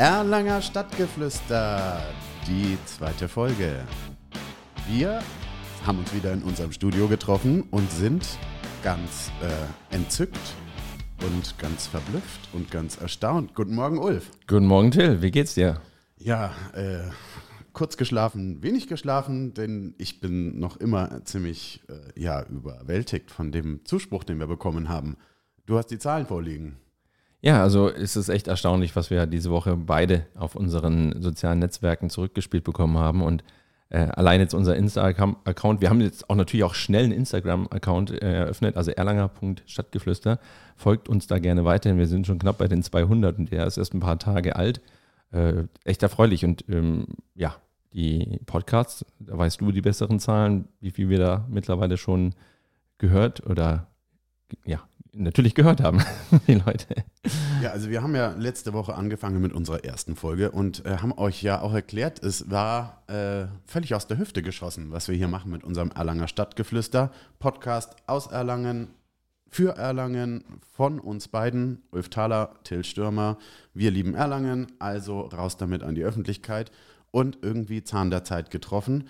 Erlanger Stadtgeflüster, die zweite Folge. Wir haben uns wieder in unserem Studio getroffen und sind ganz äh, entzückt und ganz verblüfft und ganz erstaunt. Guten Morgen, Ulf. Guten Morgen, Till. Wie geht's dir? Ja, äh, kurz geschlafen, wenig geschlafen, denn ich bin noch immer ziemlich äh, ja, überwältigt von dem Zuspruch, den wir bekommen haben. Du hast die Zahlen vorliegen. Ja, also es ist echt erstaunlich, was wir diese Woche beide auf unseren sozialen Netzwerken zurückgespielt bekommen haben. Und äh, allein jetzt unser Insta-Account, wir haben jetzt auch natürlich auch schnell einen Instagram-Account äh, eröffnet, also erlanger.stadtgeflüster. Folgt uns da gerne weiterhin. Wir sind schon knapp bei den 200 und der ist erst ein paar Tage alt. Äh, echt erfreulich. Und ähm, ja, die Podcasts, da weißt du die besseren Zahlen, wie viel wir da mittlerweile schon gehört oder ja, natürlich gehört haben, die Leute. Ja, also wir haben ja letzte Woche angefangen mit unserer ersten Folge und äh, haben euch ja auch erklärt, es war äh, völlig aus der Hüfte geschossen, was wir hier machen mit unserem Erlanger Stadtgeflüster Podcast aus Erlangen, für Erlangen, von uns beiden, Ulf Thaler, Till Stürmer. Wir lieben Erlangen, also raus damit an die Öffentlichkeit und irgendwie Zahn der Zeit getroffen.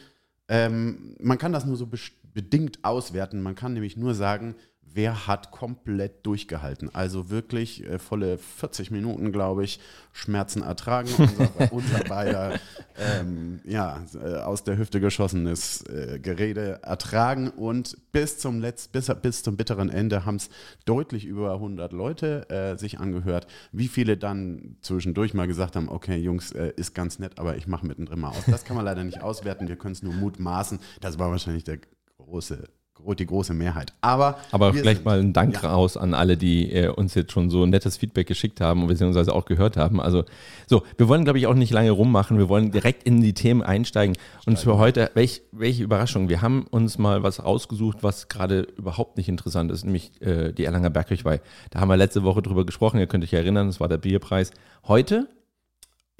Ähm, man kann das nur so bedingt auswerten. Man kann nämlich nur sagen, wer hat komplett durchgehalten. Also wirklich äh, volle 40 Minuten, glaube ich, Schmerzen ertragen. Unser, unser beider ähm, ja, äh, aus der Hüfte geschossenes äh, Gerede ertragen und bis zum Letz-, bis, bis zum bitteren Ende haben es deutlich über 100 Leute äh, sich angehört. Wie viele dann zwischendurch mal gesagt haben, okay, Jungs, äh, ist ganz nett, aber ich mache mittendrin mal aus. Das kann man leider nicht auswerten, wir können es nur mutmaßen. Das war wahrscheinlich der große die große Mehrheit. Aber, Aber vielleicht mal ein Dank ja. raus an alle, die äh, uns jetzt schon so nettes Feedback geschickt haben und beziehungsweise auch gehört haben. Also so, wir wollen, glaube ich, auch nicht lange rummachen. Wir wollen direkt in die Themen einsteigen. Und für heute, welch, welche Überraschung. Wir haben uns mal was rausgesucht, was gerade überhaupt nicht interessant ist, nämlich äh, die Erlanger Bergkirchweih. Da haben wir letzte Woche drüber gesprochen, ihr könnt euch erinnern, das war der Bierpreis. Heute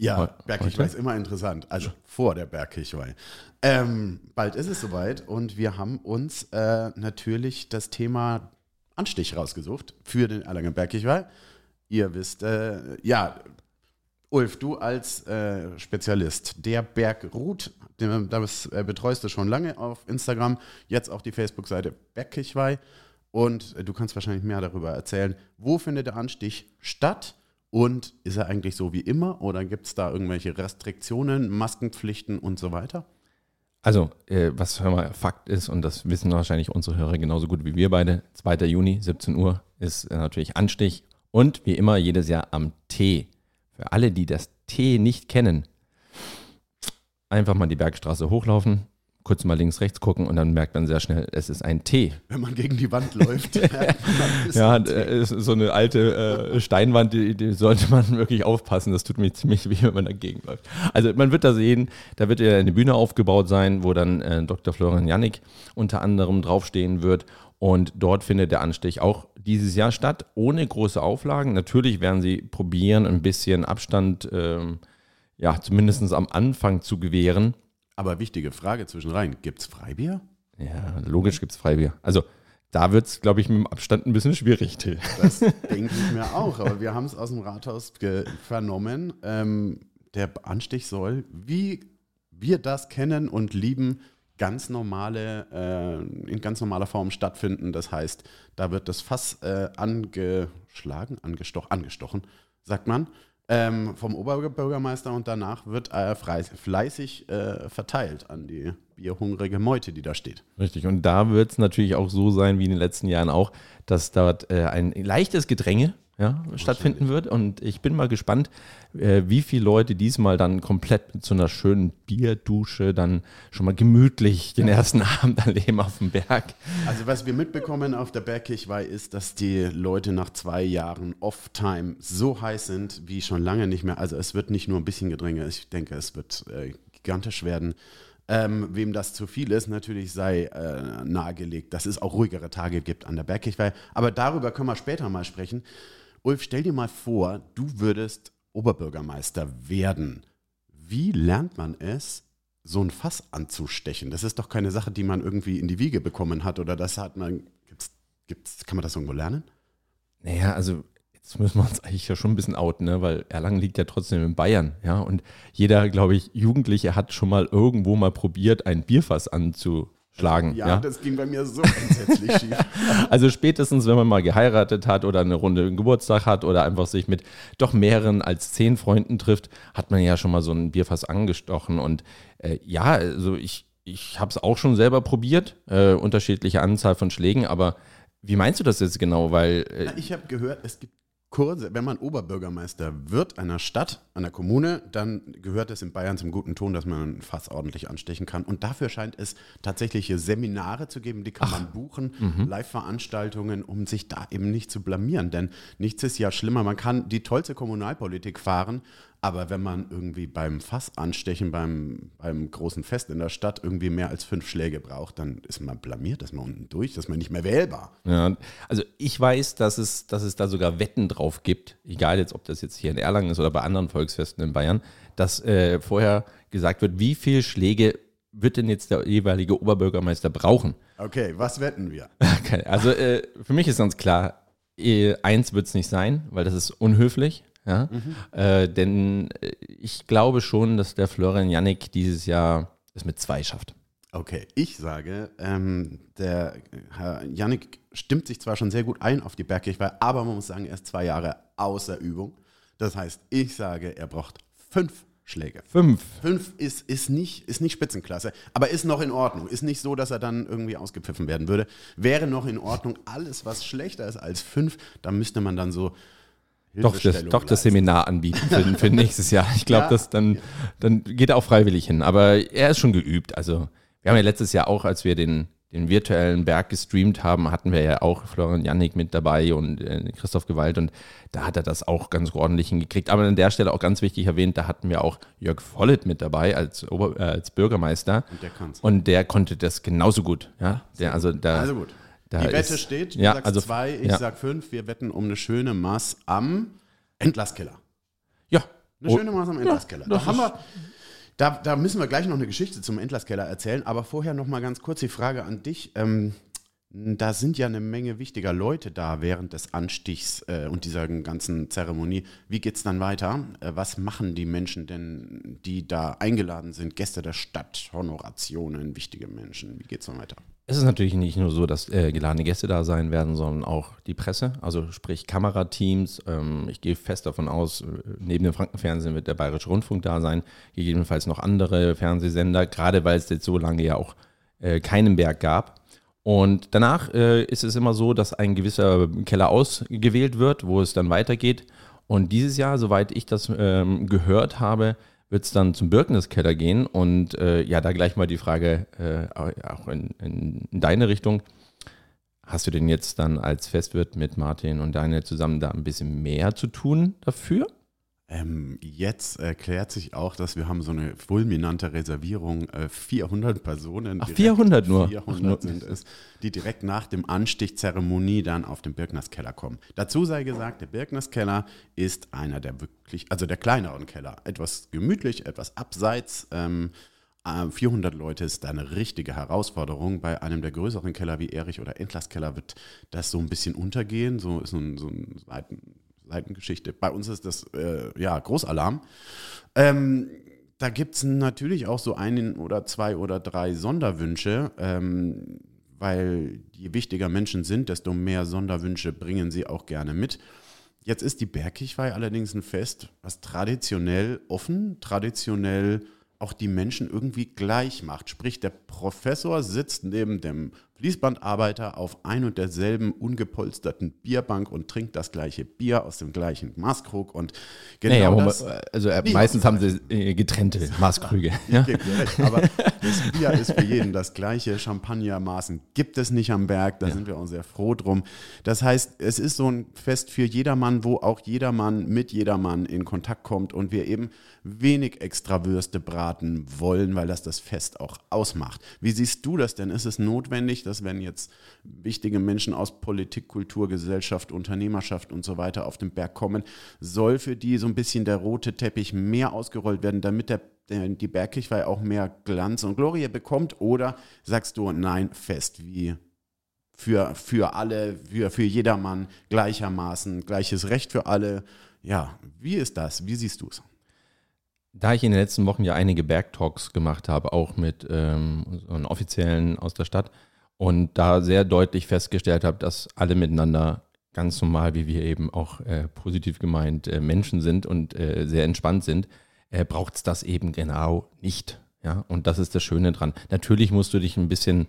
ja, Bergkirchweih ist immer interessant. Also vor der Bergkirchweih. Ähm, bald ist es soweit und wir haben uns äh, natürlich das Thema Anstich rausgesucht für den Erlangen Bergkirchweih. Ihr wisst, äh, ja, Ulf, du als äh, Spezialist, der Berg Ruth, das äh, betreust du schon lange auf Instagram, jetzt auch die Facebook-Seite Bergkirchweih und du kannst wahrscheinlich mehr darüber erzählen. Wo findet der Anstich statt? Und ist er eigentlich so wie immer oder gibt es da irgendwelche Restriktionen, Maskenpflichten und so weiter? Also, äh, was mal Fakt ist, und das wissen wahrscheinlich unsere Hörer genauso gut wie wir beide, 2. Juni, 17 Uhr ist äh, natürlich Anstich und wie immer jedes Jahr am T. Für alle, die das T nicht kennen, einfach mal die Bergstraße hochlaufen, kurz mal links, rechts gucken und dann merkt man sehr schnell, es ist ein T. Wenn man gegen die Wand läuft. ja, ist so eine alte äh, Steinwand, die, die, sollte man wirklich aufpassen. Das tut mir ziemlich weh, wenn man dagegen läuft. Also man wird da sehen, da wird ja eine Bühne aufgebaut sein, wo dann äh, Dr. Florian Jannik unter anderem draufstehen wird. Und dort findet der Anstich auch dieses Jahr statt, ohne große Auflagen. Natürlich werden sie probieren, ein bisschen Abstand, ähm, ja, zumindest am Anfang zu gewähren aber wichtige Frage zwischen rein: gibt es Freibier? Ja, logisch gibt es Freibier. Also da wird es, glaube ich, mit dem Abstand ein bisschen schwierig, Till. Das denke ich mir auch. Aber wir haben es aus dem Rathaus vernommen. Ähm, der Anstich soll, wie wir das kennen und lieben, ganz normale, äh, in ganz normaler Form stattfinden. Das heißt, da wird das Fass äh, angeschlagen, angestochen, angestochen, sagt man ähm, vom Oberbürgermeister und danach wird äh, fleißig äh, verteilt an die bierhungrige Meute, die da steht. Richtig, und da wird es natürlich auch so sein wie in den letzten Jahren auch, dass dort äh, ein leichtes Gedränge ja, stattfinden wird. Und ich bin mal gespannt, äh, wie viele Leute diesmal dann komplett mit so einer schönen Bierdusche dann schon mal gemütlich den ersten Abend erleben auf dem Berg. Also was wir mitbekommen auf der Bergkirchweih ist, dass die Leute nach zwei Jahren Off-Time so heiß sind wie schon lange nicht mehr. Also es wird nicht nur ein bisschen Gedränge, ich denke, es wird äh, gigantisch werden. Ähm, wem das zu viel ist, natürlich sei äh, nahegelegt, dass es auch ruhigere Tage gibt an der Bergkirchweih. Aber darüber können wir später mal sprechen. Ulf, stell dir mal vor, du würdest Oberbürgermeister werden. Wie lernt man es, so ein Fass anzustechen? Das ist doch keine Sache, die man irgendwie in die Wiege bekommen hat oder das hat man. Gibt's, gibt's, kann man das irgendwo lernen? Naja, also jetzt müssen wir uns eigentlich ja schon ein bisschen outen, ne? weil Erlangen liegt ja trotzdem in Bayern, ja. Und jeder, glaube ich, Jugendliche hat schon mal irgendwo mal probiert, ein Bierfass anzuschlagen. Ja, Ja, das ging bei mir so entsetzlich schief. Also spätestens, wenn man mal geheiratet hat oder eine Runde Geburtstag hat oder einfach sich mit doch mehreren als zehn Freunden trifft, hat man ja schon mal so ein Bierfass angestochen. Und äh, ja, also ich, ich habe es auch schon selber probiert, äh, unterschiedliche Anzahl von Schlägen, aber wie meinst du das jetzt genau? Weil äh, Ich habe gehört, es gibt Kurse, wenn man Oberbürgermeister wird einer Stadt, einer Kommune, dann gehört es in Bayern zum guten Ton, dass man fast ordentlich anstechen kann. Und dafür scheint es tatsächliche Seminare zu geben, die kann man buchen, Live-Veranstaltungen, um sich da eben nicht zu blamieren. Denn nichts ist ja schlimmer. Man kann die tollste Kommunalpolitik fahren, aber wenn man irgendwie beim Fass anstechen, beim, beim großen Fest in der Stadt irgendwie mehr als fünf Schläge braucht, dann ist man blamiert, ist man unten durch, ist man nicht mehr wählbar. Ja, also ich weiß, dass es, dass es da sogar Wetten drauf gibt, egal jetzt, ob das jetzt hier in Erlangen ist oder bei anderen Volksfesten in Bayern, dass äh, vorher gesagt wird, wie viele Schläge wird denn jetzt der jeweilige Oberbürgermeister brauchen? Okay, was wetten wir? Okay, also äh, für mich ist ganz klar, äh, eins wird es nicht sein, weil das ist unhöflich. Ja? Äh, denn äh, ich glaube schon, dass der Florian Jannik dieses Jahr es mit zwei schafft. Okay, ich sage, ähm, der Herr Yannick stimmt sich zwar schon sehr gut ein auf die Bergkirchweih, aber man muss sagen, er ist zwei Jahre außer Übung. Das heißt, ich sage, er braucht fünf Schläge. Fünf. Fünf ist, ist, nicht, ist nicht Spitzenklasse, aber ist noch in Ordnung. Ist nicht so, dass er dann irgendwie ausgepfiffen werden würde. Wäre noch in Ordnung. Alles, was schlechter ist als fünf, da müsste man dann so. Doch das, doch das. Seminar anbieten für, für nächstes Jahr. Ich glaube, Ja. das dann, dann geht er auch freiwillig hin. Aber er ist schon geübt. Also wir haben ja letztes Jahr auch, als wir den, den virtuellen Berg gestreamt haben, hatten wir ja auch Florian Jannik mit dabei und äh, Christoph Gewalt und da hat er das auch ganz ordentlich hingekriegt. Aber an der Stelle auch ganz wichtig erwähnt, da hatten wir auch Jörg Vollet mit dabei als, Ober, äh, als Bürgermeister Und der kann's. und der konnte das genauso gut. Ja, der, also da, Also gut. Da die Wette ist- steht. Du ja, sagst also, zwei, ich ja. sag fünf. Wir wetten um eine schöne Maß am Entlasskeller. Ja, Eine Oh, schöne Maß am Entlasskeller. das da, haben wir, da, da müssen wir gleich noch eine Geschichte zum Entlasskeller erzählen, aber vorher noch mal ganz kurz die Frage an dich. Ähm, da sind ja eine Menge wichtiger Leute da während des Anstichs äh, und dieser ganzen Zeremonie. Wie geht es dann weiter? Äh, was machen die Menschen denn, die da eingeladen sind? Gäste der Stadt, Honorationen, wichtige Menschen. Wie geht es dann weiter? Es ist natürlich nicht nur so, dass äh, geladene Gäste da sein werden, sondern auch die Presse, also sprich Kamerateams. Ähm, ich gehe fest davon aus, äh, neben dem Frankenfernsehen wird der Bayerische Rundfunk da sein, gegebenenfalls noch andere Fernsehsender, gerade weil es jetzt so lange ja auch äh, keinen Berg gab. Und danach äh, ist es immer so, dass ein gewisser Keller ausgewählt wird, wo es dann weitergeht. Und dieses Jahr, soweit ich das ähm, gehört habe, wird es dann zum Birkneskeller gehen. Und äh, ja, da gleich mal die Frage äh, auch in, in deine Richtung. Hast du denn jetzt dann als Festwirt mit Martin und Daniel zusammen da ein bisschen mehr zu tun dafür? Ähm, jetzt erklärt sich auch, dass wir haben so eine fulminante Reservierung, äh, 400 Personen. Ach, direkt 400 nur. 400 Ach, nur. sind es, die direkt nach dem Anstichzeremonie dann auf den Birknerskeller kommen. Dazu sei gesagt, der Birknerskeller ist einer der wirklich, also der kleineren Keller. Etwas gemütlich, etwas abseits. Ähm, äh, 400 Leute ist da eine richtige Herausforderung. Bei einem der größeren Keller wie Erich oder Entlasskeller wird das so ein bisschen untergehen. So ist so ein, so ein Seiten, Seitengeschichte. Bei uns ist das äh, ja Großalarm. Ähm, da gibt es natürlich auch so einen oder zwei oder drei Sonderwünsche, ähm, weil je wichtiger Menschen sind, desto mehr Sonderwünsche bringen sie auch gerne mit. Jetzt ist die Bergkirchweih allerdings ein Fest, was traditionell offen, traditionell auch die Menschen irgendwie gleich macht. Sprich, der Professor sitzt neben dem Fließbandarbeiter auf ein und derselben ungepolsterten Bierbank und trinkt das gleiche Bier aus dem gleichen Maßkrug und genau naja, das, also äh, meistens haben sie äh, getrennte Maßkrüge. Ja? Recht, aber das Bier ist für jeden das gleiche. Champagnermaßen gibt es nicht am Berg, da sind wir auch sehr froh drum. Das heißt, es ist so ein Fest für jedermann, wo auch jedermann mit jedermann in Kontakt kommt und wir eben wenig extra Würste braten wollen, weil das das Fest auch ausmacht. Wie siehst du das denn? Ist es notwendig, dass wenn jetzt wichtige Menschen aus Politik, Kultur, Gesellschaft, Unternehmerschaft und so weiter auf den Berg kommen, soll für die so ein bisschen der rote Teppich mehr ausgerollt werden, damit der- die Bergkirchweih auch mehr Glanz und Glorie bekommt? Oder sagst du, nein, fest wie für, für alle, für, für jedermann gleichermaßen, gleiches Recht für alle. Ja, wie ist das? Wie siehst du es? Da ich in den letzten Wochen ja einige Bergtalks gemacht habe, auch mit ähm, Offiziellen aus der Stadt, und da sehr deutlich festgestellt habe, dass alle miteinander ganz normal, wie wir eben auch äh, positiv gemeint äh, Menschen sind und äh, sehr entspannt sind, äh, braucht es das eben genau nicht. Ja, und das ist das Schöne dran. Natürlich musst du dich ein bisschen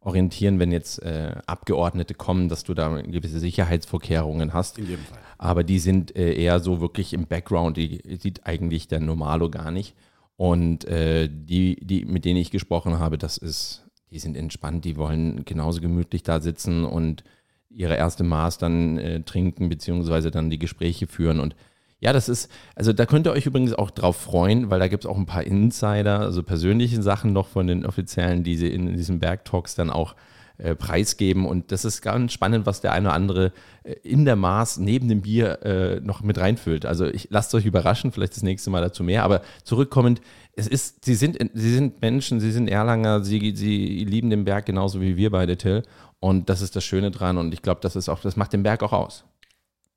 orientieren, wenn jetzt äh, Abgeordnete kommen, dass du da gewisse Sicherheitsvorkehrungen hast. In jedem Fall. Aber die sind äh, eher so wirklich im Background, die sieht eigentlich der Normalo gar nicht. Und die, die, mit denen ich gesprochen habe, das ist die sind entspannt, die wollen genauso gemütlich da sitzen und ihre erste Maß dann äh, trinken, beziehungsweise dann die Gespräche führen. Und ja, das ist, also da könnt ihr euch übrigens auch drauf freuen, weil da gibt es auch ein paar Insider, also persönliche Sachen noch von den Offiziellen, die sie in, diesen Bergtalks dann auch äh, preisgeben. Und das ist ganz spannend, was der eine oder andere äh, in der Maß neben dem Bier äh, noch mit reinfüllt. Also ich lasst euch überraschen, vielleicht das nächste Mal dazu mehr. Aber zurückkommend, es ist, sie sind, sie sind Menschen, sie sind Erlanger, sie, sie lieben den Berg genauso wie wir beide, Till. Und das ist das Schöne dran. Und ich glaube, das ist auch, das macht den Berg auch aus.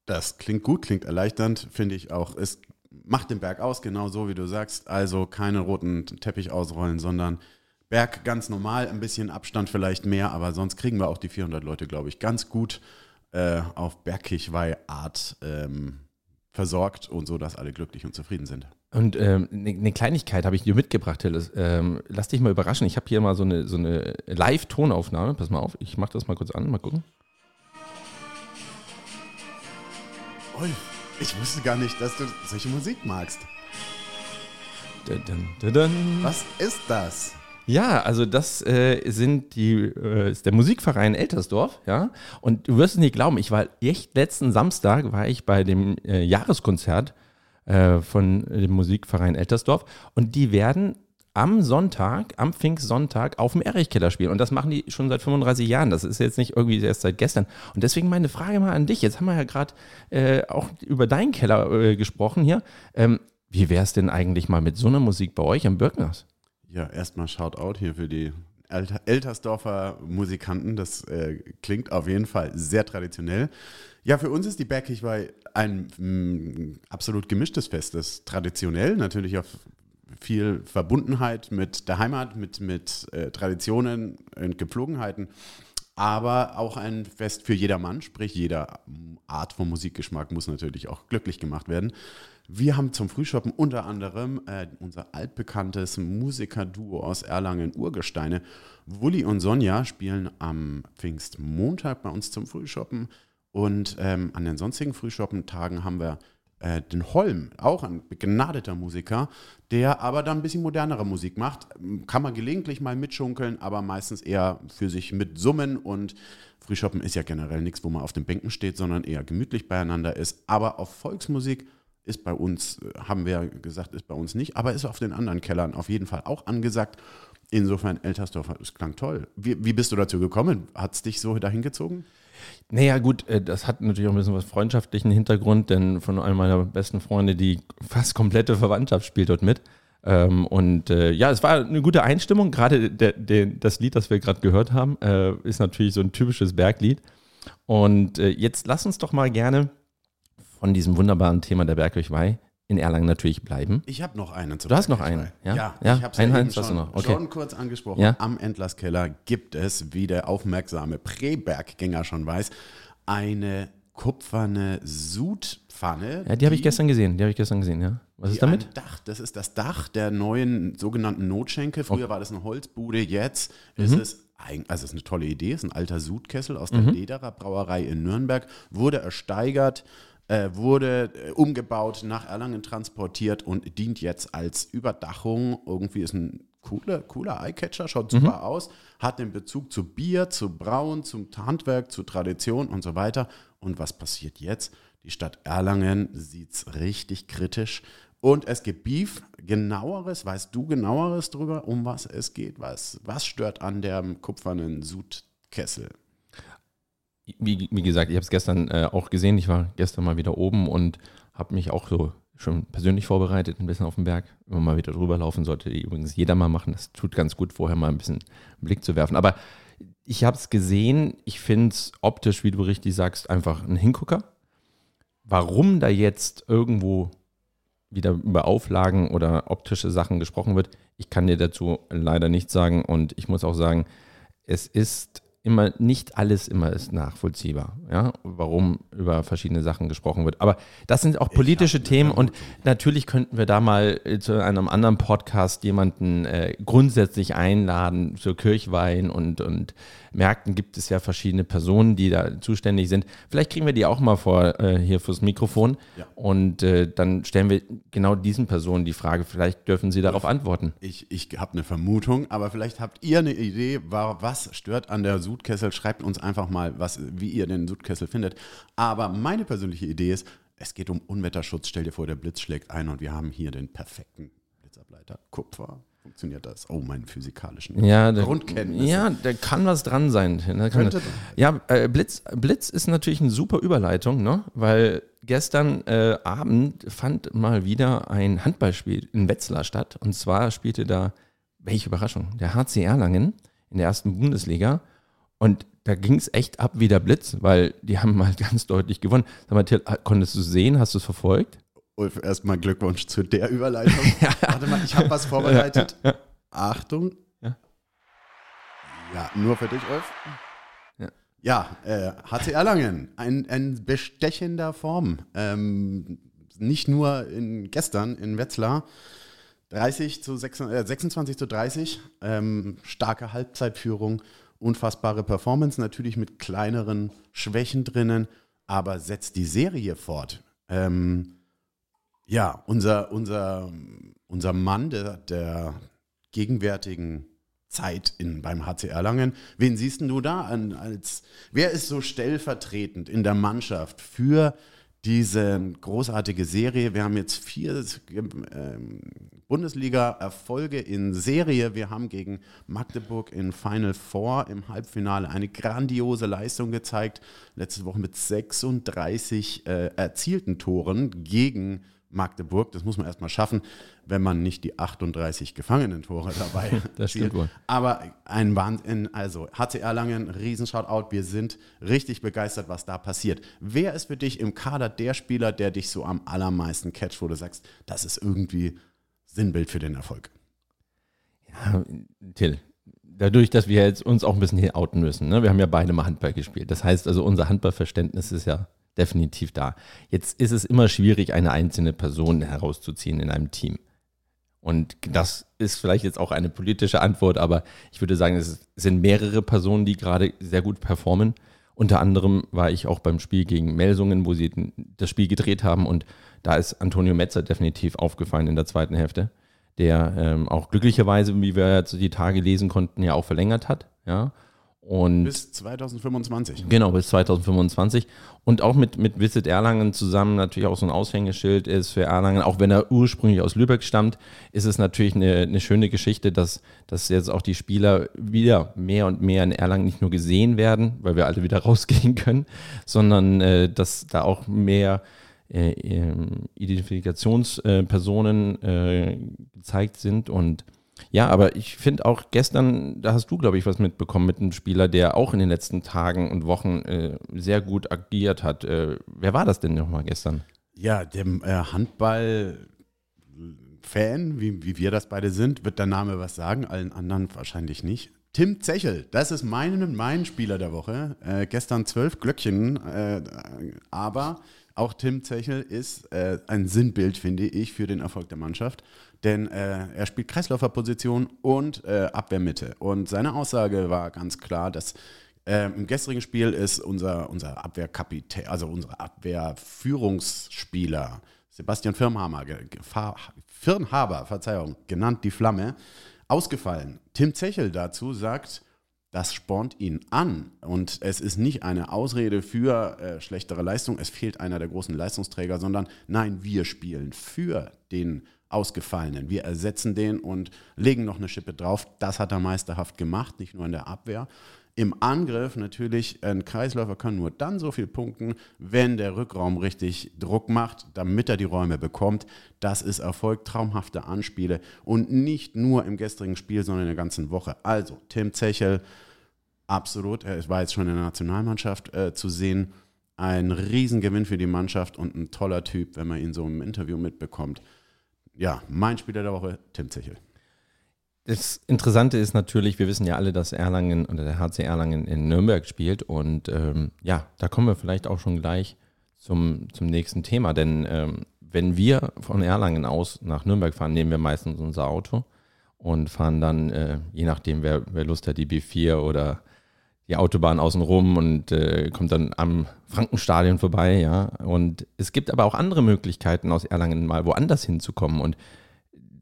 Das klingt gut, klingt erleichternd, finde ich auch. Es macht den Berg aus, genau so wie du sagst. Also keine roten Teppich ausrollen, sondern Berg ganz normal, ein bisschen Abstand vielleicht mehr, aber sonst kriegen wir auch die 400 Leute, glaube ich, ganz gut äh, auf Bergkirchweih-Art ähm, versorgt und so, dass alle glücklich und zufrieden sind. Und eine ähm, ne Kleinigkeit habe ich dir mitgebracht, Hilles. Ähm, lass dich mal überraschen. Ich habe hier mal so eine, so eine Live-Tonaufnahme. Pass mal auf, ich mache das mal kurz an, mal gucken. Ui, ich wusste gar nicht, dass du solche Musik magst. Dun, dun, dun, Was ist das? Ja, also das äh, sind die, äh, ist der Musikverein Eltersdorf, ja. Und du wirst es nicht glauben, ich war echt letzten Samstag war ich bei dem äh, Jahreskonzert äh, von dem Musikverein Eltersdorf und die werden am Sonntag, am Pfingstsonntag auf dem Erichkeller spielen. Und das machen die schon seit 35 Jahren. Das ist jetzt nicht irgendwie erst seit gestern. Und deswegen meine Frage mal an dich. Jetzt haben wir ja gerade äh, auch über deinen Keller äh, gesprochen hier. Ähm, wie wäre es denn eigentlich mal mit so einer Musik bei euch am Birkners? Ja, erstmal Shoutout hier für die Eltersdorfer Musikanten. Das äh, klingt auf jeden Fall sehr traditionell. Ja, für uns ist die Bergkirchweih ein mh, mm, absolut gemischtes Fest. Das ist traditionell, natürlich auf viel Verbundenheit mit der Heimat, mit, mit äh, Traditionen und Gepflogenheiten, aber auch ein Fest für jedermann, sprich jeder Art von Musikgeschmack muss natürlich auch glücklich gemacht werden. Wir haben zum Frühschoppen unter anderem äh, unser altbekanntes Musikerduo aus Erlangen, Urgesteine. Wulli und Sonja spielen am Pfingstmontag bei uns zum Frühschoppen. Und ähm, an den sonstigen Frühschoppentagen haben wir äh, den Holm, auch ein begnadeter Musiker, der aber dann ein bisschen modernere Musik macht. Kann man gelegentlich mal mitschunkeln, aber meistens eher für sich mit Summen und Frühschoppen ist ja generell nichts, wo man auf den Bänken steht, sondern eher gemütlich beieinander ist. Aber auf Volksmusik ist bei uns, äh, haben wir gesagt, ist bei uns nicht, aber ist auf den anderen Kellern auf jeden Fall auch angesagt. Insofern, Eltersdorf, es klang toll. Wie, wie bist du dazu gekommen? Hat es dich so dahin gezogen? Naja, gut, äh, das hat natürlich auch ein bisschen was freundschaftlichen Hintergrund, denn von einem meiner besten Freunde, die fast komplette Verwandtschaft spielt dort mit. Ähm, und äh, ja, es war eine gute Einstimmung. Gerade das Lied, das wir gerade gehört haben, ist natürlich so ein typisches Berglied. Und jetzt lass uns doch mal gerne von diesem wunderbaren Thema der Bergkirchweih in Erlangen natürlich bleiben. Ich habe noch einen. Du hast noch einen, ja? Ja, ja ich habe es ja schon, noch. Okay. schon kurz angesprochen. Ja? Am Entlasskeller gibt es, wie der aufmerksame Präberggänger schon weiß, eine kupferne Sudpfanne. Ja, die habe ich gestern gesehen. Die habe ich gestern gesehen, ja. Was ist damit? Dach. Das ist das Dach der neuen sogenannten Notschenke. Früher oh. war das eine Holzbude, jetzt mhm. ist es also es ist eine tolle Idee, es ist ein alter Sudkessel aus der mhm. Lederer Brauerei in Nürnberg, wurde ersteigert, äh, wurde äh, umgebaut, nach Erlangen transportiert und dient jetzt als Überdachung. Irgendwie ist ein cooler, cooler Eyecatcher, schaut super mhm. aus, hat den Bezug zu Bier, zu Brauen, zum Handwerk, zu Tradition und so weiter. Und was passiert jetzt? Die Stadt Erlangen sieht es richtig kritisch. Und es gibt Beef. Genaueres, weißt du genaueres darüber, um was es geht? Was, was stört an dem kupfernen Sudkessel? Wie, wie gesagt, ich habe es gestern äh, auch gesehen. Ich war gestern mal wieder oben und habe mich auch so schon persönlich vorbereitet, ein bisschen auf dem Berg. Immer mal wieder drüber laufen sollte übrigens jeder mal machen. Das tut ganz gut, vorher mal ein bisschen einen Blick zu werfen. Aber ich habe es gesehen, ich finde es optisch, wie du richtig sagst, einfach ein Hingucker. Warum da jetzt irgendwo wieder über Auflagen oder optische Sachen gesprochen wird, ich kann dir dazu leider nichts sagen und ich muss auch sagen, es ist immer nicht alles immer ist nachvollziehbar, ja, warum über verschiedene Sachen gesprochen wird. Aber das sind auch politische Themen und natürlich könnten wir da mal äh, zu einem anderen Podcast jemanden äh, grundsätzlich einladen zur Kirchwein und, und Märkten gibt es ja verschiedene Personen, die da zuständig sind. Vielleicht kriegen wir die auch mal vor äh, hier fürs Mikrofon ja. und äh, dann stellen wir genau diesen Personen die Frage, vielleicht dürfen sie darauf antworten. Ich, ich habe eine Vermutung, aber vielleicht habt ihr eine Idee, was stört an der Sudkessel. Schreibt uns einfach mal, was, wie ihr den Sudkessel findet. Aber meine persönliche Idee ist, es geht um Unwetterschutz. Stell dir vor, der Blitz schlägt ein und wir haben hier den perfekten Blitzableiter. Kupfer, funktioniert das? Oh, meine physikalischen ja, der, Grundkenntnisse. Ja, da kann was dran sein. Könnte ja, äh, Blitz, Blitz ist natürlich eine super Überleitung, ne? weil gestern äh, Abend fand mal wieder ein Handballspiel in Wetzlar statt. Und zwar spielte da, welche Überraschung, der HC Erlangen in der ersten Bundesliga. Und da ging es echt ab wie der Blitz, weil die haben mal ganz deutlich gewonnen. Sag mal, Till, konntest du sehen? Hast du es verfolgt? Ulf, erstmal Glückwunsch zu der Überleitung. ja. Warte mal, ich habe was vorbereitet. Ja, ja, Achtung. Ja. nur für dich, Ulf. Ja, ja äh, HC Erlangen, ein, ein bestechender Form. Ähm, nicht nur in, gestern in Wetzlar. 30 zu 6, äh, 26 zu 30, ähm, starke Halbzeitführung, unfassbare Performance, natürlich mit kleineren Schwächen drinnen, aber setzt die Serie fort. Ähm, ja, unser, unser, unser Mann der, der gegenwärtigen Zeit in, beim HC Erlangen. Wen siehst du da an, als, wer ist so stellvertretend in der Mannschaft für diese großartige Serie? Wir haben jetzt vier ähm, Bundesliga-Erfolge in Serie. Wir haben gegen Magdeburg in Final Four im Halbfinale eine grandiose Leistung gezeigt. Letzte Woche mit 36 äh, erzielten Toren gegen Magdeburg. Das muss man erstmal schaffen, wenn man nicht die 38 Gefangenentore dabei Das stimmt wohl. Aber ein Wahnsinn, also HCR Langen, Riesenshoutout. Wir sind richtig begeistert, was da passiert. Wer ist für dich im Kader der Spieler, der dich so am allermeisten catcht, wo du sagst, das ist irgendwie Sinnbild für den Erfolg? Ja, Till, dadurch, dass wir jetzt uns auch ein bisschen hier outen müssen, ne? wir haben ja beide mal Handball gespielt. Das heißt also, unser Handballverständnis ist ja definitiv da. Jetzt ist es immer schwierig, eine einzelne Person herauszuziehen in einem Team. Und das ist vielleicht jetzt auch eine politische Antwort, aber ich würde sagen, es sind mehrere Personen, die gerade sehr gut performen. Unter anderem war ich auch beim Spiel gegen Melsungen, wo sie das Spiel gedreht haben und da ist Antonio Metzer definitiv aufgefallen in der zweiten Hälfte, der ähm, auch glücklicherweise, wie wir jetzt die Tage lesen konnten, ja auch verlängert hat. Ja, und bis 2025. Genau, bis 2025. Und auch mit, mit Visit Erlangen zusammen natürlich auch so ein Aushängeschild ist für Erlangen. Auch wenn er ursprünglich aus Lübeck stammt, ist es natürlich eine, eine schöne Geschichte, dass, dass jetzt auch die Spieler wieder mehr und mehr in Erlangen nicht nur gesehen werden, weil wir alle wieder rausgehen können, sondern äh, dass da auch mehr äh, ähm, Identifikationspersonen äh, gezeigt sind und ja, aber ich finde auch gestern, da hast du, glaube ich, was mitbekommen mit einem Spieler, der auch in den letzten Tagen und Wochen äh, sehr gut agiert hat. Äh, wer war das denn nochmal gestern? Ja, dem äh, Handball. Fan, wie, wie wir das beide sind, wird der Name was sagen, allen anderen wahrscheinlich nicht. Tim Zechel, das ist mein, mein Spieler der Woche. Äh, gestern zwölf Glöckchen, äh, aber auch Tim Zechel ist äh, ein Sinnbild, finde ich, für den Erfolg der Mannschaft denn äh, er spielt Kreisläuferposition und äh, Abwehrmitte. Und seine Aussage war ganz klar, dass äh, im gestrigen Spiel ist unser, unser Abwehrkapitän, also unser Abwehrführungsspieler Sebastian Firnhaber, Firnhaber, Verzeihung, genannt die Flamme, ausgefallen. Tim Zechel dazu sagt, das spornt ihn an. Und es ist nicht eine Ausrede für äh, schlechtere Leistung, es fehlt einer der großen Leistungsträger, sondern nein, wir spielen für den Ausgefallenen. Wir ersetzen den und legen noch eine Schippe drauf. Das hat er meisterhaft gemacht, nicht nur in der Abwehr. Im Angriff natürlich, ein Kreisläufer kann nur dann so viel punkten, wenn der Rückraum richtig Druck macht, damit er die Räume bekommt. Das ist Erfolg, traumhafte Anspiele und nicht nur im gestrigen Spiel, sondern in der ganzen Woche. Also, Tim Zechel, Absolut. Er war jetzt schon in der Nationalmannschaft äh, zu sehen. Ein Riesengewinn für die Mannschaft und ein toller Typ, wenn man ihn so im Interview mitbekommt. Ja, mein Spieler der Woche, Tim Zichel. Das Interessante ist natürlich, wir wissen ja alle, dass Erlangen oder der HC Erlangen in Nürnberg spielt. Und ähm, ja, da kommen wir vielleicht auch schon gleich zum, zum nächsten Thema. Denn ähm, wenn wir von Erlangen aus nach Nürnberg fahren, nehmen wir meistens unser Auto und fahren dann, äh, je nachdem, wer, wer Lust hat, die B4 oder die Autobahn außenrum und äh, kommt dann am Frankenstadion vorbei, ja. Und es gibt aber auch andere Möglichkeiten, aus Erlangen mal woanders hinzukommen. Und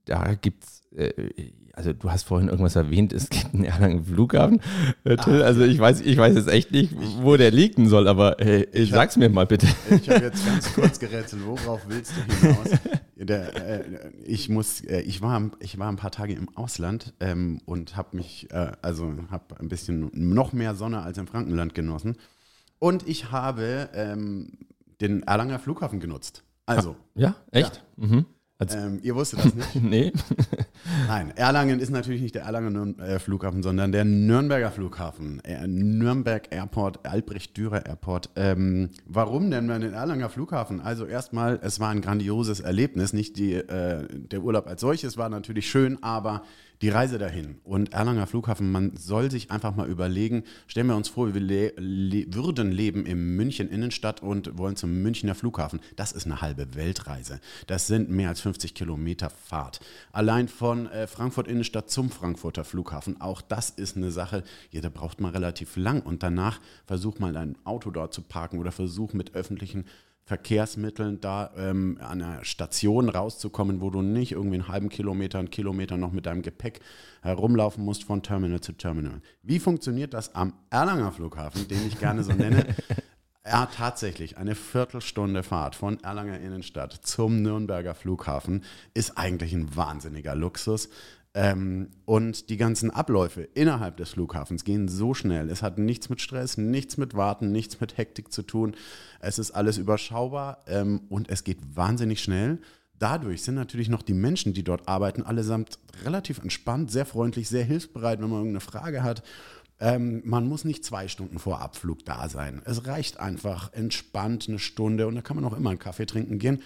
da gibt es äh, also du hast vorhin irgendwas erwähnt, es gibt einen Erlangen Flughafen. Äh, Till, also ich weiß, ich weiß jetzt echt nicht, wo der liegen soll, aber hey, ich sag's hab, mir mal bitte. Ich habe jetzt ganz kurz gerätselt, worauf willst du hinaus? Der, äh, ich muss, äh, ich war, ich war ein paar Tage im Ausland ähm, und habe mich, äh, also habe ein bisschen noch mehr Sonne als im Frankenland genossen. Und ich habe ähm, den Erlanger Flughafen genutzt. Also. Ja, echt? Ja. Mhm. Ähm, ihr wusstet das nicht? nee. Nein, Erlangen ist natürlich nicht der Erlangen äh, Flughafen, sondern der Nürnberger Flughafen. Äh, Nürnberg Airport, Albrecht Dürer Airport. Ähm, warum denn den Erlanger Flughafen? Also erstmal, es war ein grandioses Erlebnis. Nicht die, äh, der Urlaub als solches war natürlich schön, aber die Reise dahin und Erlanger Flughafen, man soll sich einfach mal überlegen, stellen wir uns vor, wir le le würden leben im München Innenstadt und wollen zum Münchner Flughafen. Das ist eine halbe Weltreise. Das sind mehr als 50 Kilometer Fahrt. Allein von äh, Frankfurt Innenstadt zum Frankfurter Flughafen, auch das ist eine Sache, ja, da braucht man relativ lang und danach versuch mal ein Auto dort zu parken oder versuch mit öffentlichen Verkehrsmitteln da ähm, an einer Station rauszukommen, wo du nicht irgendwie einen halben Kilometer, einen Kilometer noch mit deinem Gepäck herumlaufen musst von Terminal zu Terminal. Wie funktioniert das am Erlanger Flughafen, den ich gerne so nenne? Ja, tatsächlich. Eine Viertelstunde Fahrt von Erlanger Innenstadt zum Nürnberger Flughafen ist eigentlich ein wahnsinniger Luxus. Ähm, und die ganzen Abläufe innerhalb des Flughafens gehen so schnell. Es hat nichts mit Stress, nichts mit Warten, nichts mit Hektik zu tun. Es ist alles überschaubar ähm, und es geht wahnsinnig schnell. Dadurch sind natürlich noch die Menschen, die dort arbeiten, allesamt relativ entspannt, sehr freundlich, sehr hilfsbereit, wenn man irgendeine Frage hat. Ähm, man muss nicht zwei Stunden vor Abflug da sein. Es reicht einfach entspannt eine Stunde und da kann man auch immer einen Kaffee trinken gehen.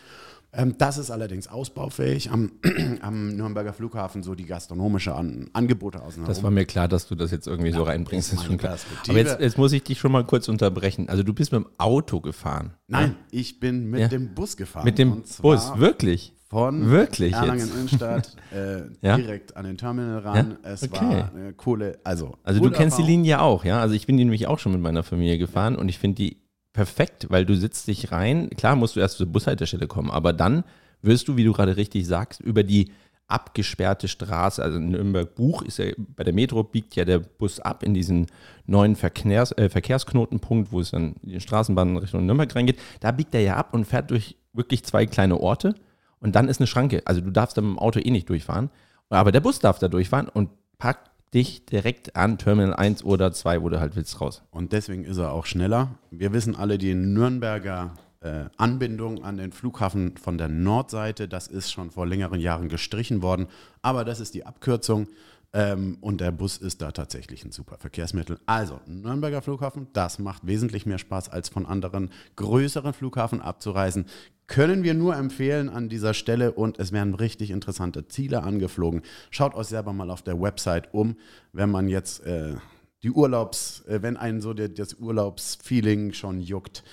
Ähm, das ist allerdings ausbaufähig. Am, am, Nürnberger Flughafen so die gastronomische An Angebote außen Das war mir klar, dass du das jetzt irgendwie ja, so reinbringst. Das ist schon klar. Aber jetzt, jetzt, muss ich dich schon mal kurz unterbrechen. Also du bist mit dem Auto gefahren. Nein, ja? ich bin mit ja. dem Bus gefahren. Mit dem Bus, wirklich? Von wirklich Erlangen jetzt? Innenstadt äh, direkt an den Terminal ran. Es okay. war eine coole, also. Also du kennst die Linie auch, ja? Also ich bin die nämlich auch schon mit meiner Familie gefahren und ich finde die perfekt, weil du sitzt dich rein. Klar musst du erst zur Bushaltestelle kommen, aber dann wirst du, wie du gerade richtig sagst, über die abgesperrte Straße, also in Nürnberg-Buch ist ja, bei der Metro biegt ja der Bus ab in diesen neuen Verkehrs, äh, Verkehrsknotenpunkt, wo es dann in die Straßenbahn Richtung Nürnberg reingeht. Da biegt er ja ab und fährt durch wirklich zwei kleine Orte und dann ist eine Schranke. Also du darfst da mit dem Auto eh nicht durchfahren, aber der Bus darf da durchfahren und packt dich direkt an Terminal 1 oder 2, wo du halt willst, raus. Und deswegen ist er auch schneller. Wir wissen alle, die Nürnberger äh, Anbindung an den Flughafen von der Nordseite, das ist schon vor längeren Jahren gestrichen worden. Aber das ist die Abkürzung. Ähm, und der Bus ist da tatsächlich ein super Verkehrsmittel. Also, Nürnberger Flughafen, das macht wesentlich mehr Spaß, als von anderen größeren Flughafen abzureisen. Können wir nur empfehlen an dieser Stelle und es werden richtig interessante Ziele angeflogen. Schaut euch selber mal auf der Website um, wenn man jetzt äh, die Urlaubs, äh, wenn einen so der, das Urlaubsfeeling schon juckt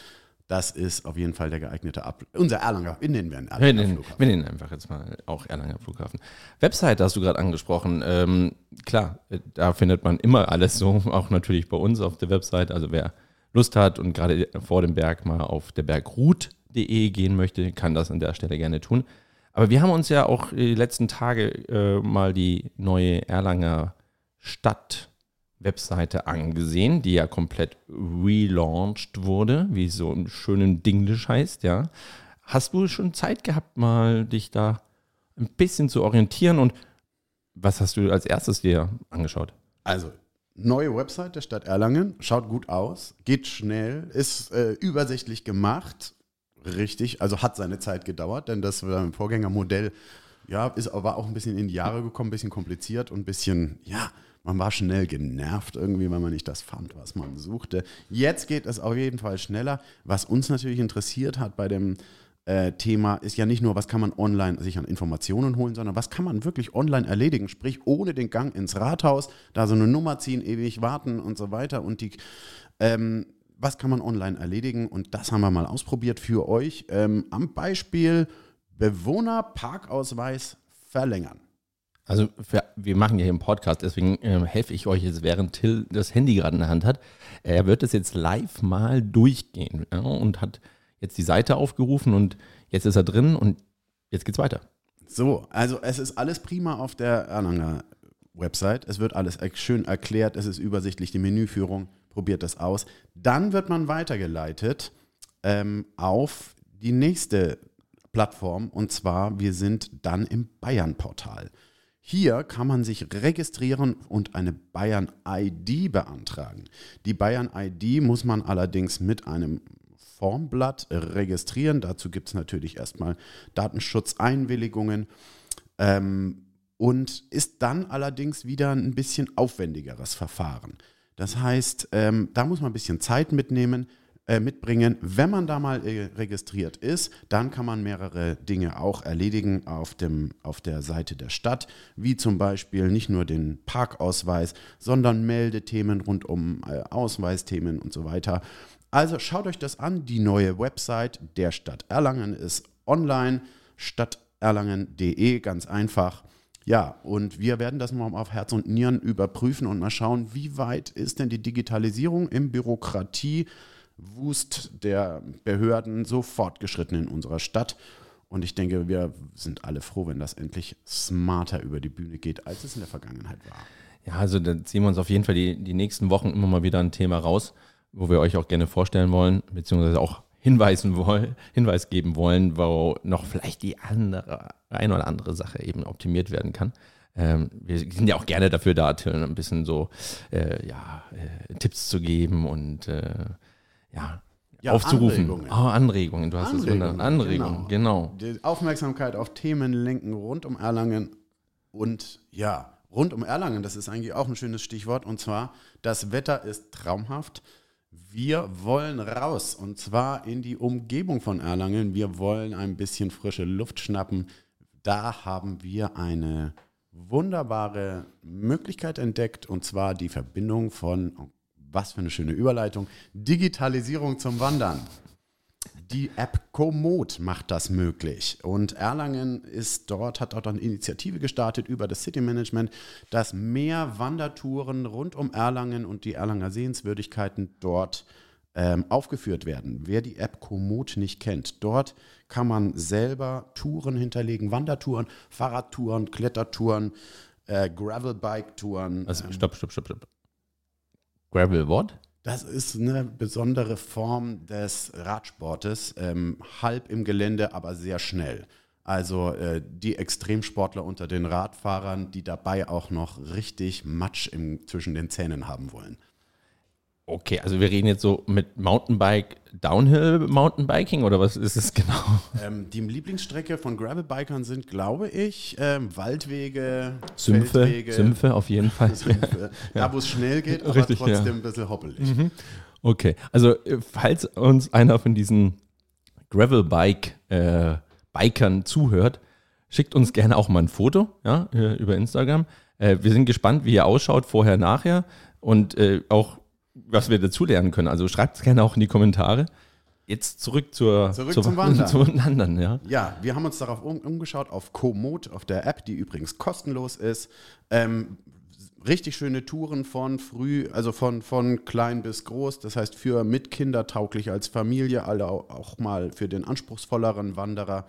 das ist auf jeden Fall der geeignete Ab unser Erlanger, in den Erlanger wir nennen, Flughafen. Wir nennen einfach jetzt mal auch Erlanger Flughafen. Website hast du gerade angesprochen. Ähm, klar, da findet man immer alles so, auch natürlich bei uns auf der Website. Also wer Lust hat und gerade vor dem Berg mal auf der Bergrut.de gehen möchte, kann das an der Stelle gerne tun. Aber wir haben uns ja auch die letzten Tage äh, mal die neue Erlanger Stadt Webseite angesehen, die ja komplett relaunched wurde, wie es so im schönen Dinglish heißt, ja. Hast du schon Zeit gehabt, mal dich da ein bisschen zu orientieren und was hast du als erstes dir angeschaut? Also, neue Website der Stadt Erlangen, schaut gut aus, geht schnell, ist äh, übersichtlich gemacht, richtig, also hat seine Zeit gedauert, denn das Vorgängermodell ja, ist aber auch ein bisschen in die Jahre gekommen, ein bisschen kompliziert und ein bisschen, ja, Man war schnell genervt irgendwie, weil man nicht das fand, was man suchte. Jetzt geht es auf jeden Fall schneller. Was uns natürlich interessiert hat bei dem äh, Thema ist ja nicht nur, was kann man online sich an Informationen holen, sondern was kann man wirklich online erledigen, sprich ohne den Gang ins Rathaus, da so eine Nummer ziehen, ewig warten und so weiter. Und die, ähm, was kann man online erledigen? Und das haben wir mal ausprobiert für euch ähm, am Beispiel Bewohnerparkausweis verlängern. Also für, wir machen ja hier einen Podcast, deswegen äh, helfe ich euch jetzt, während Till das Handy gerade in der Hand hat. Er wird es jetzt live mal durchgehen ja, und hat jetzt die Seite aufgerufen und jetzt ist er drin und jetzt geht's weiter. So, also es ist alles prima auf der Erlanger Website. Es wird alles schön erklärt, es ist übersichtlich, die Menüführung, probiert das aus. Dann wird man weitergeleitet ähm, auf die nächste Plattform und zwar, wir sind dann im Bayern-Portal. Hier kann man sich registrieren und eine Bayern-ID beantragen. Die Bayern-ID muss man allerdings mit einem Formblatt registrieren. Dazu gibt es natürlich erstmal Datenschutzeinwilligungen ähm, und ist dann allerdings wieder ein bisschen aufwendigeres Verfahren. Das heißt, ähm, da muss man ein bisschen Zeit mitnehmen, äh, mitbringen. Wenn man da mal äh, registriert ist, dann kann man mehrere Dinge auch erledigen auf, dem, auf der Seite der Stadt, wie zum Beispiel nicht nur den Parkausweis, sondern Meldethemen rund um äh, Ausweisthemen und so weiter. Also schaut euch das an. Die neue Website der Stadt Erlangen ist online, stadterlangen.de, ganz einfach. Ja, und wir werden das mal auf Herz und Nieren überprüfen und mal schauen, wie weit ist denn die Digitalisierung im Bürokratiewust der Behörden so fortgeschritten in unserer Stadt. Und ich denke, wir sind alle froh, wenn das endlich smarter über die Bühne geht, als es in der Vergangenheit war. Ja, also da ziehen wir uns auf jeden Fall die, die nächsten Wochen immer mal wieder ein Thema raus wo wir euch auch gerne vorstellen wollen, beziehungsweise auch hinweisen wollen, Hinweis geben wollen, wo noch vielleicht die andere, eine oder andere Sache eben optimiert werden kann. Ähm, wir sind ja auch gerne dafür da, ein bisschen so äh, ja, äh, Tipps zu geben und äh, ja, ja, aufzurufen. Anregungen. Oh, Anregungen, du hast Anregungen, es wunderbar. Anregungen, genau. genau. Die Aufmerksamkeit auf Themen lenken rund um Erlangen und ja, rund um Erlangen, das ist eigentlich auch ein schönes Stichwort und zwar, das Wetter ist traumhaft. Wir wollen raus und zwar in die Umgebung von Erlangen. Wir wollen ein bisschen frische Luft schnappen. Da haben wir eine wunderbare Möglichkeit entdeckt und zwar die Verbindung von, oh, was für eine schöne Überleitung, Digitalisierung zum Wandern. Die App Komoot macht das möglich. Und Erlangen ist dort, hat dort eine Initiative gestartet über das City Management, dass mehr Wandertouren rund um Erlangen und die Erlanger Sehenswürdigkeiten dort ähm, aufgeführt werden. Wer die App Komoot nicht kennt, dort kann man selber Touren hinterlegen, Wandertouren, Fahrradtouren, Klettertouren, äh, Gravelbike-Touren. Also, stopp, stopp, stopp, stopp. Gravel what? Das ist eine besondere Form des Radsportes, ähm, halb im Gelände, aber sehr schnell. Also äh, die Extremsportler unter den Radfahrern, die dabei auch noch richtig Matsch im, zwischen den Zähnen haben wollen. Okay, also wir reden jetzt so mit Mountainbike, Downhill Mountainbiking oder was ist es genau? Ähm, die Lieblingsstrecke von Gravelbikern sind, glaube ich, ähm, Waldwege, Sümpfe, Feldwege, Sümpfe auf jeden Fall. Sümpfe. Ja. Da, wo es schnell geht, aber Richtig, trotzdem ja. ein bisschen hoppelig. Mhm. Okay, also äh, falls uns einer von diesen Gravelbike-Bikern äh, zuhört, schickt uns gerne auch mal ein Foto ja, äh, über Instagram. Äh, wir sind gespannt, wie ihr ausschaut, vorher, nachher und äh, auch was wir dazulernen können. Also schreibt es gerne auch in die Kommentare. Jetzt zurück zur zurück zur, zum Wandern. Zum Wandern ja. ja, wir haben uns darauf um, umgeschaut auf Komoot, auf der App, die übrigens kostenlos ist. Ähm, richtig schöne Touren von früh, also von, von klein bis groß. Das heißt für mit Kinder tauglich als Familie, alle auch mal für den anspruchsvolleren Wanderer.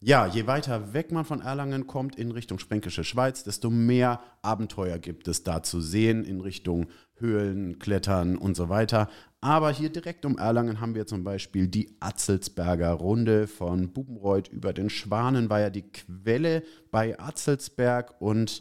Ja, je weiter weg man von Erlangen kommt in Richtung Spränkische Schweiz, desto mehr Abenteuer gibt es da zu sehen in Richtung Höhlen, Klettern und so weiter. Aber hier direkt um Erlangen haben wir zum Beispiel die Atzelsberger Runde von Bubenreuth über den Schwanen, war ja die Quelle bei Atzelsberg und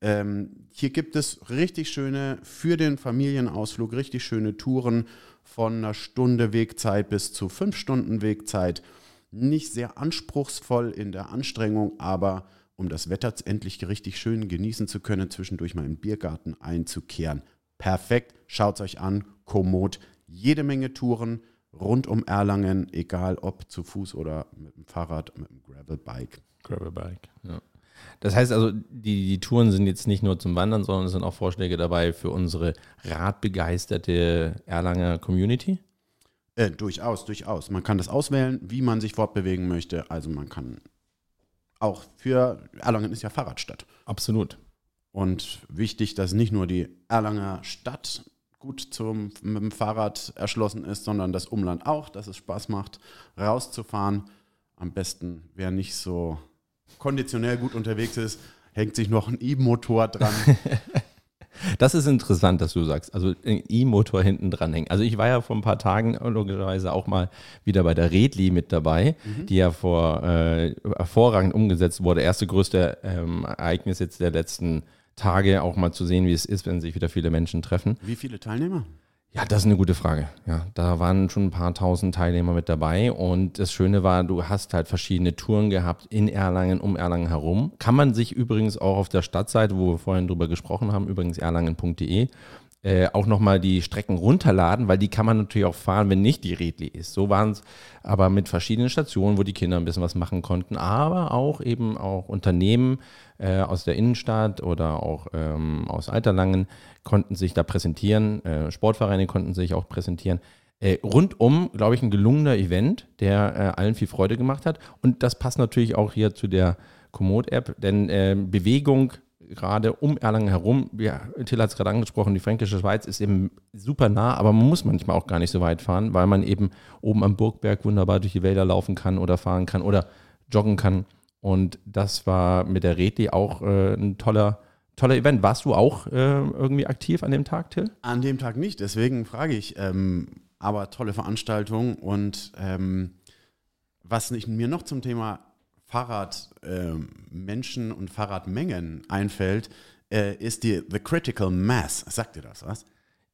ähm, hier gibt es richtig schöne, für den Familienausflug, richtig schöne Touren von einer Stunde Wegzeit bis zu fünf Stunden Wegzeit nicht sehr anspruchsvoll in der Anstrengung, aber um das Wetter endlich richtig schön genießen zu können, zwischendurch mal im Biergarten einzukehren. Perfekt, schaut es euch an, Komoot, jede Menge Touren rund um Erlangen, egal ob zu Fuß oder mit dem Fahrrad, mit dem Gravelbike. Gravelbike, ja. Das heißt also, die, die Touren sind jetzt nicht nur zum Wandern, sondern es sind auch Vorschläge dabei für unsere radbegeisterte Erlanger Community? Äh, durchaus, durchaus. Man kann das auswählen, wie man sich fortbewegen möchte. Also man kann auch für Erlangen ist ja Fahrradstadt. Absolut. Und wichtig, dass nicht nur die Erlanger Stadt gut zum, mit dem Fahrrad erschlossen ist, sondern das Umland auch, dass es Spaß macht, rauszufahren. Am besten, wer nicht so konditionell gut unterwegs ist, hängt sich noch ein E-Motor dran. Das ist interessant, dass du sagst. Also ein E-Motor hinten dran hängen. Also ich war ja vor ein paar Tagen logischerweise auch mal wieder bei der Redli mit dabei, mhm. die ja vor äh, hervorragend umgesetzt wurde. Erste größte ähm, Ereignis jetzt der letzten Tage, auch mal zu sehen, wie es ist, wenn sich wieder viele Menschen treffen. Wie viele Teilnehmer? Ja, das ist eine gute Frage. Ja, da waren schon ein paar tausend Teilnehmer mit dabei und das Schöne war, du hast halt verschiedene Touren gehabt in Erlangen, um Erlangen herum. Kann man sich übrigens auch auf der Stadtseite, wo wir vorhin drüber gesprochen haben, übrigens erlangen.de, äh, auch nochmal die Strecken runterladen, weil die kann man natürlich auch fahren, wenn nicht die Redli ist. So waren es aber mit verschiedenen Stationen, wo die Kinder ein bisschen was machen konnten, aber auch eben auch Unternehmen äh, aus der Innenstadt oder auch ähm, aus Alterlangen konnten sich da präsentieren, äh, Sportvereine konnten sich auch präsentieren. Äh, rundum, glaube ich, ein gelungener Event, der äh, allen viel Freude gemacht hat. Und das passt natürlich auch hier zu der Komoot-App, denn äh, Bewegung gerade um Erlangen herum, ja, Till hat es gerade angesprochen, die Fränkische Schweiz ist eben super nah, aber man muss manchmal auch gar nicht so weit fahren, weil man eben oben am Burgberg wunderbar durch die Wälder laufen kann oder fahren kann oder joggen kann. Und das war mit der Reti auch äh, ein toller, toller Event. Warst du auch äh, irgendwie aktiv an dem Tag, Till? An dem Tag nicht, deswegen frage ich. Ähm, aber tolle Veranstaltung und ähm, was mir noch zum Thema Fahrradmenschen ähm, und Fahrradmengen einfällt, äh, ist die The Critical Mass. Sagt ihr das was?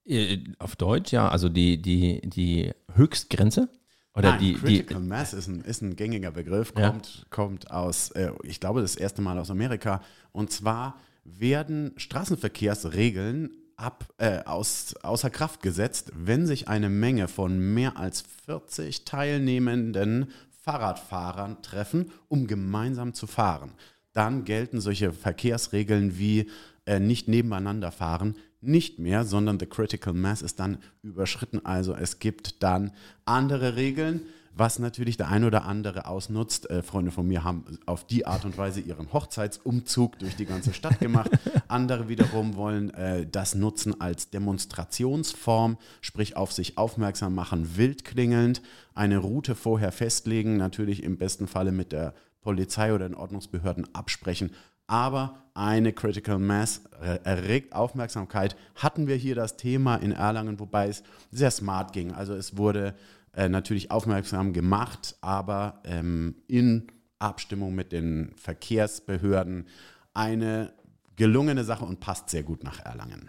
Äh, auf Deutsch ja, also die, die, die Höchstgrenze. Oder Nein, die, Critical die, Mass ist ein, ist ein gängiger Begriff, kommt, ja. kommt aus, äh, ich glaube, das erste Mal aus Amerika. Und zwar werden Straßenverkehrsregeln ab, äh, aus, außer Kraft gesetzt, wenn sich eine Menge von mehr als 40 Teilnehmenden Fahrradfahrern treffen, um gemeinsam zu fahren. Dann gelten solche Verkehrsregeln wie äh, nicht nebeneinander fahren nicht mehr, sondern the critical mass ist dann überschritten. Also es gibt dann andere Regeln, was natürlich der ein oder andere ausnutzt. Äh, Freunde von mir haben auf die Art und Weise ihren Hochzeitsumzug durch die ganze Stadt gemacht. andere wiederum wollen äh, das nutzen als Demonstrationsform, sprich auf sich aufmerksam machen, wild klingelnd, eine Route vorher festlegen, natürlich im besten Falle mit der Polizei oder den Ordnungsbehörden absprechen. Aber eine Critical Mass erregt Aufmerksamkeit. Hatten wir hier das Thema in Erlangen, wobei es sehr smart ging. Also es wurde äh, natürlich aufmerksam gemacht, aber ähm, in Abstimmung mit den Verkehrsbehörden eine gelungene Sache und passt sehr gut nach Erlangen.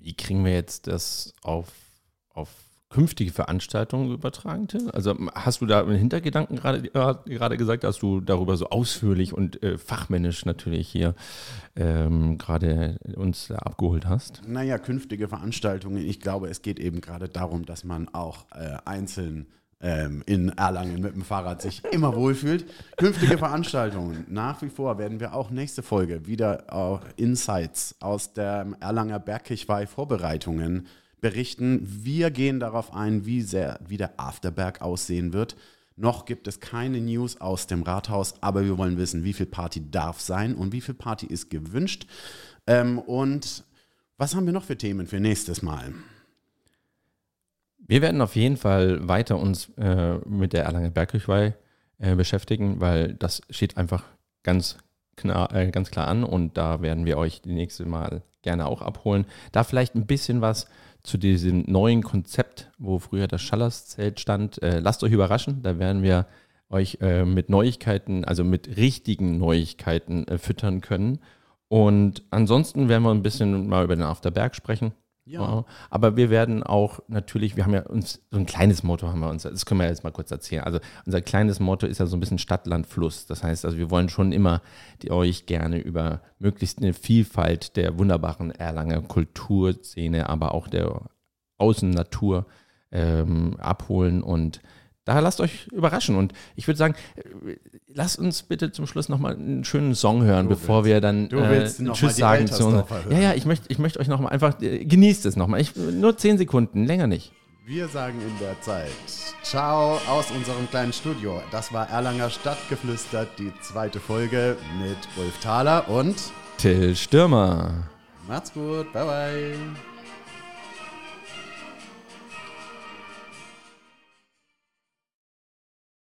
Wie kriegen wir jetzt das auf, auf künftige Veranstaltungen übertragen, Tim? Also hast du da einen Hintergedanken gerade, äh, gerade gesagt, dass du darüber so ausführlich und äh, fachmännisch natürlich hier ähm, gerade uns abgeholt hast? Naja, künftige Veranstaltungen. Ich glaube, es geht eben gerade darum, dass man auch äh, einzeln ähm, in Erlangen mit dem Fahrrad sich immer wohlfühlt. Künftige Veranstaltungen. Nach wie vor werden wir auch nächste Folge wieder äh, Insights aus der Erlanger Bergkirchweih Vorbereitungen berichten. Wir gehen darauf ein, wie, sehr, wie der Afterberg aussehen wird. Noch gibt es keine News aus dem Rathaus, aber wir wollen wissen, wie viel Party darf sein und wie viel Party ist gewünscht. Ähm, und was haben wir noch für Themen für nächstes Mal? Wir werden auf jeden Fall weiter uns äh, mit der Erlanger Bergkirchweih äh, beschäftigen, weil das steht einfach ganz klar, äh, ganz klar an und da werden wir euch die nächste Mal gerne auch abholen. Da vielleicht ein bisschen was zu diesem neuen Konzept, wo früher das Schallerszelt stand. Äh, lasst euch überraschen, da werden wir euch äh, mit Neuigkeiten, also mit richtigen Neuigkeiten äh, füttern können. Und ansonsten werden wir ein bisschen mal über den Afterberg sprechen. Ja. Aber wir werden auch natürlich, wir haben ja uns so ein kleines Motto haben wir uns, das können wir jetzt mal kurz erzählen. Also unser kleines Motto ist ja so ein bisschen Stadt, Land, Fluss. Das heißt, also wir wollen schon immer die euch gerne über möglichst eine Vielfalt der wunderbaren Erlanger Kulturszene, aber auch der Außennatur ähm, abholen und Daher lasst euch überraschen. Und ich würde sagen, äh, lasst uns bitte zum Schluss nochmal einen schönen Song hören, du bevor willst, wir dann äh, Tschüss sagen zu uns. Ja, ja, ich möchte ich möcht euch nochmal einfach, äh, genießt es nochmal. Nur zehn Sekunden, länger nicht. Wir sagen in der Zeit Ciao aus unserem kleinen Studio. Das war Erlanger Stadtgeflüstert, die zweite Folge mit Ulf Thaler und Till Stürmer. Macht's gut, bye bye.